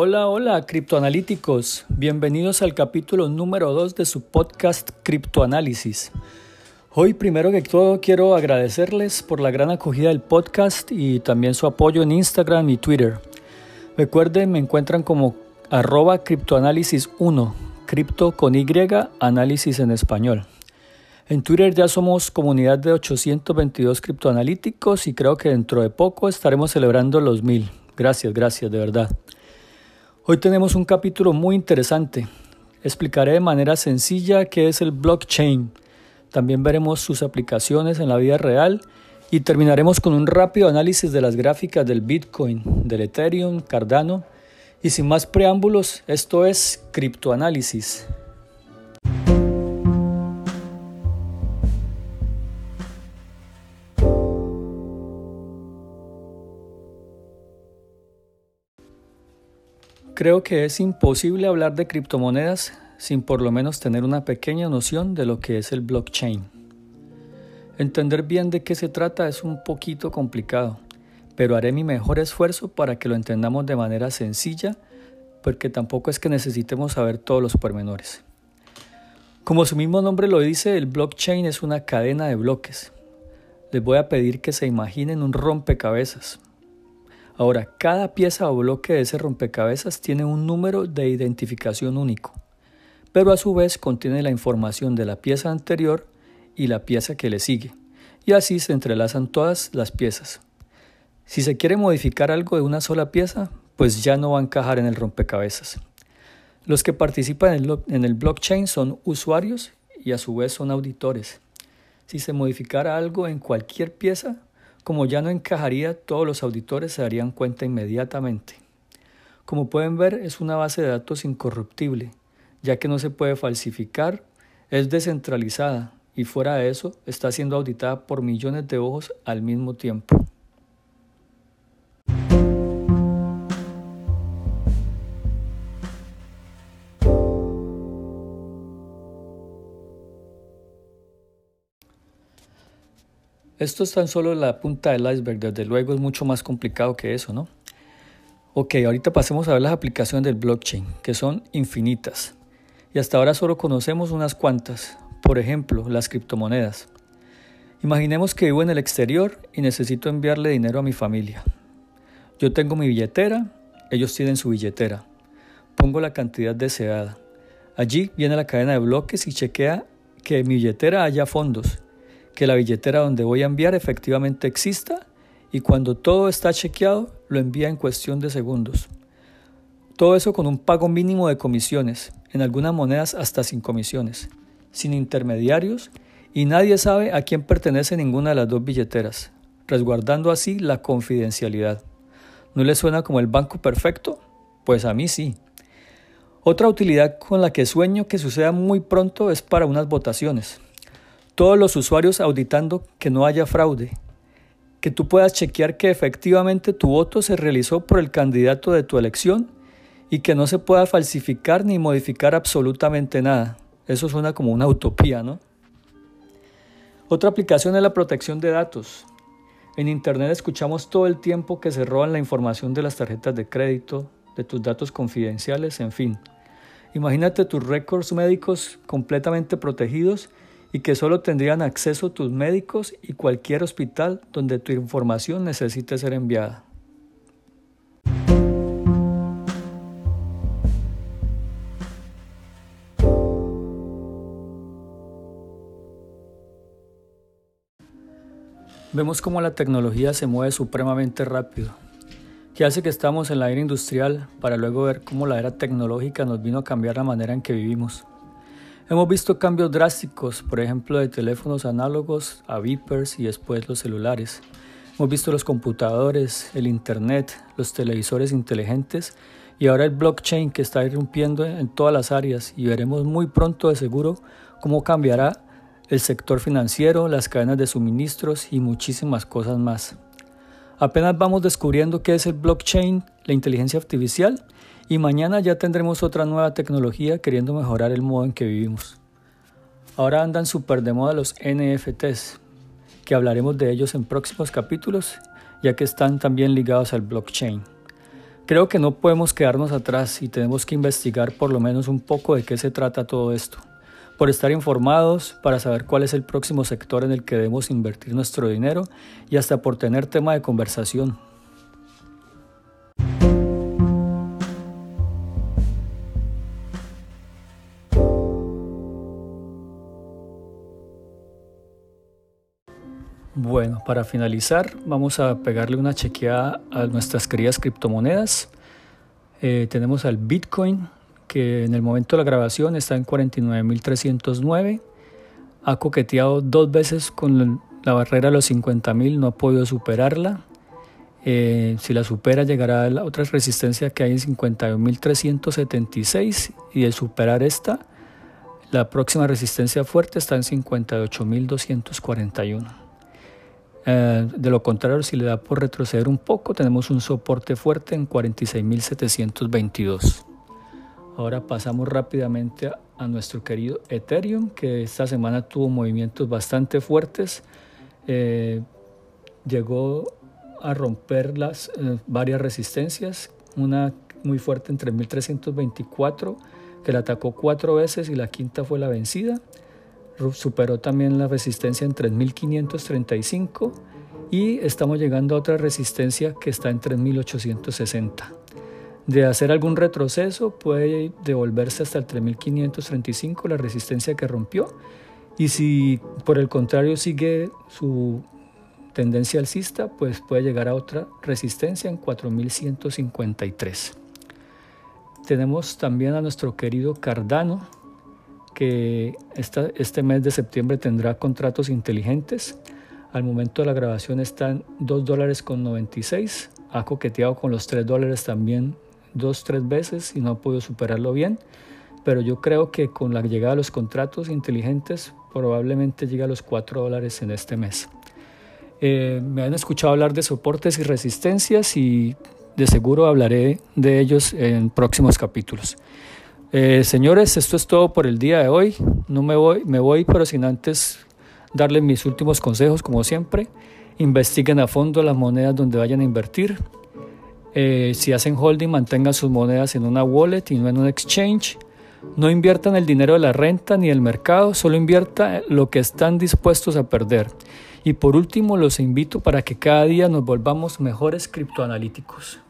Hola, hola, criptoanalíticos. Bienvenidos al capítulo número 2 de su podcast Criptoanálisis. Hoy, primero que todo, quiero agradecerles por la gran acogida del podcast y también su apoyo en Instagram y Twitter. Recuerden, me encuentran como arroba criptoanálisis 1, cripto con Y, análisis en español. En Twitter ya somos comunidad de 822 criptoanalíticos y creo que dentro de poco estaremos celebrando los mil. Gracias, gracias, de verdad. Hoy tenemos un capítulo muy interesante. Explicaré de manera sencilla qué es el blockchain. También veremos sus aplicaciones en la vida real y terminaremos con un rápido análisis de las gráficas del Bitcoin, del Ethereum, Cardano. Y sin más preámbulos, esto es criptoanálisis. Creo que es imposible hablar de criptomonedas sin por lo menos tener una pequeña noción de lo que es el blockchain. Entender bien de qué se trata es un poquito complicado, pero haré mi mejor esfuerzo para que lo entendamos de manera sencilla, porque tampoco es que necesitemos saber todos los pormenores. Como su mismo nombre lo dice, el blockchain es una cadena de bloques. Les voy a pedir que se imaginen un rompecabezas, Ahora, cada pieza o bloque de ese rompecabezas tiene un número de identificación único, pero a su vez contiene la información de la pieza anterior y la pieza que le sigue, y así se entrelazan todas las piezas. Si se quiere modificar algo de una sola pieza, pues ya no va a encajar en el rompecabezas. Los que participan en el blockchain son usuarios y a su vez son auditores. Si se modificara algo en cualquier pieza, como ya no encajaría, todos los auditores se darían cuenta inmediatamente. Como pueden ver, es una base de datos incorruptible, ya que no se puede falsificar, es descentralizada y fuera de eso está siendo auditada por millones de ojos al mismo tiempo. Esto es tan solo la punta del iceberg, desde luego es mucho más complicado que eso, ¿no? Ok, ahorita pasemos a ver las aplicaciones del blockchain, que son infinitas. Y hasta ahora solo conocemos unas cuantas, por ejemplo, las criptomonedas. Imaginemos que vivo en el exterior y necesito enviarle dinero a mi familia. Yo tengo mi billetera, ellos tienen su billetera. Pongo la cantidad deseada. Allí viene la cadena de bloques y chequea que en mi billetera haya fondos que la billetera donde voy a enviar efectivamente exista y cuando todo está chequeado lo envía en cuestión de segundos. Todo eso con un pago mínimo de comisiones, en algunas monedas hasta sin comisiones, sin intermediarios y nadie sabe a quién pertenece ninguna de las dos billeteras, resguardando así la confidencialidad. ¿No le suena como el banco perfecto? Pues a mí sí. Otra utilidad con la que sueño que suceda muy pronto es para unas votaciones todos los usuarios auditando que no haya fraude, que tú puedas chequear que efectivamente tu voto se realizó por el candidato de tu elección y que no se pueda falsificar ni modificar absolutamente nada. Eso suena como una utopía, ¿no? Otra aplicación es la protección de datos. En Internet escuchamos todo el tiempo que se roban la información de las tarjetas de crédito, de tus datos confidenciales, en fin. Imagínate tus récords médicos completamente protegidos y que solo tendrían acceso tus médicos y cualquier hospital donde tu información necesite ser enviada. Vemos cómo la tecnología se mueve supremamente rápido, que hace que estamos en la era industrial para luego ver cómo la era tecnológica nos vino a cambiar la manera en que vivimos. Hemos visto cambios drásticos, por ejemplo, de teléfonos análogos a beepers y después los celulares. Hemos visto los computadores, el Internet, los televisores inteligentes y ahora el blockchain que está irrumpiendo en todas las áreas y veremos muy pronto de seguro cómo cambiará el sector financiero, las cadenas de suministros y muchísimas cosas más. Apenas vamos descubriendo qué es el blockchain, la inteligencia artificial y mañana ya tendremos otra nueva tecnología queriendo mejorar el modo en que vivimos. Ahora andan súper de moda los NFTs, que hablaremos de ellos en próximos capítulos, ya que están también ligados al blockchain. Creo que no podemos quedarnos atrás y tenemos que investigar por lo menos un poco de qué se trata todo esto. Por estar informados, para saber cuál es el próximo sector en el que debemos invertir nuestro dinero y hasta por tener tema de conversación. Bueno, para finalizar vamos a pegarle una chequeada a nuestras queridas criptomonedas. Eh, tenemos al Bitcoin que en el momento de la grabación está en 49.309. Ha coqueteado dos veces con la barrera de los 50.000, no ha podido superarla. Eh, si la supera llegará a la otra resistencia que hay en 51.376 y de superar esta, la próxima resistencia fuerte está en 58.241. Eh, de lo contrario, si le da por retroceder un poco, tenemos un soporte fuerte en 46.722. Ahora pasamos rápidamente a, nuestro querido Ethereum, que esta semana tuvo movimientos bastante fuertes. Eh, llegó a romper las eh, varias resistencias, una muy fuerte en 3.324, que la atacó cuatro veces y la quinta fue la vencida superó también la resistencia en 3535 y estamos llegando a otra resistencia que está en 3860. De hacer algún retroceso puede devolverse hasta el 3535, la resistencia que rompió, y si por el contrario sigue su tendencia alcista, pues puede llegar a otra resistencia en 4153. Tenemos también a nuestro querido Cardano, que este mes de septiembre tendrá contratos inteligentes. Al momento de la grabación están 2 dólares con 96. Ha coqueteado con los 3 dólares también dos, tres veces y no ha podido superarlo bien. Pero yo creo que con la llegada de los contratos inteligentes probablemente llegue a los 4 dólares en este mes. Eh, me han escuchado hablar de soportes y resistencias y de seguro hablaré de ellos en próximos capítulos. Eh, señores, esto es todo por el día de hoy. No me voy, me voy, pero sin antes darles mis últimos consejos, como siempre. Investiguen a fondo las monedas donde vayan a invertir. Eh, si hacen holding, mantengan sus monedas en una wallet y no en un exchange. No inviertan el dinero de la renta ni del mercado, solo inviertan lo que están dispuestos a perder. Y por último, los invito para que cada día nos volvamos mejores criptoanalíticos.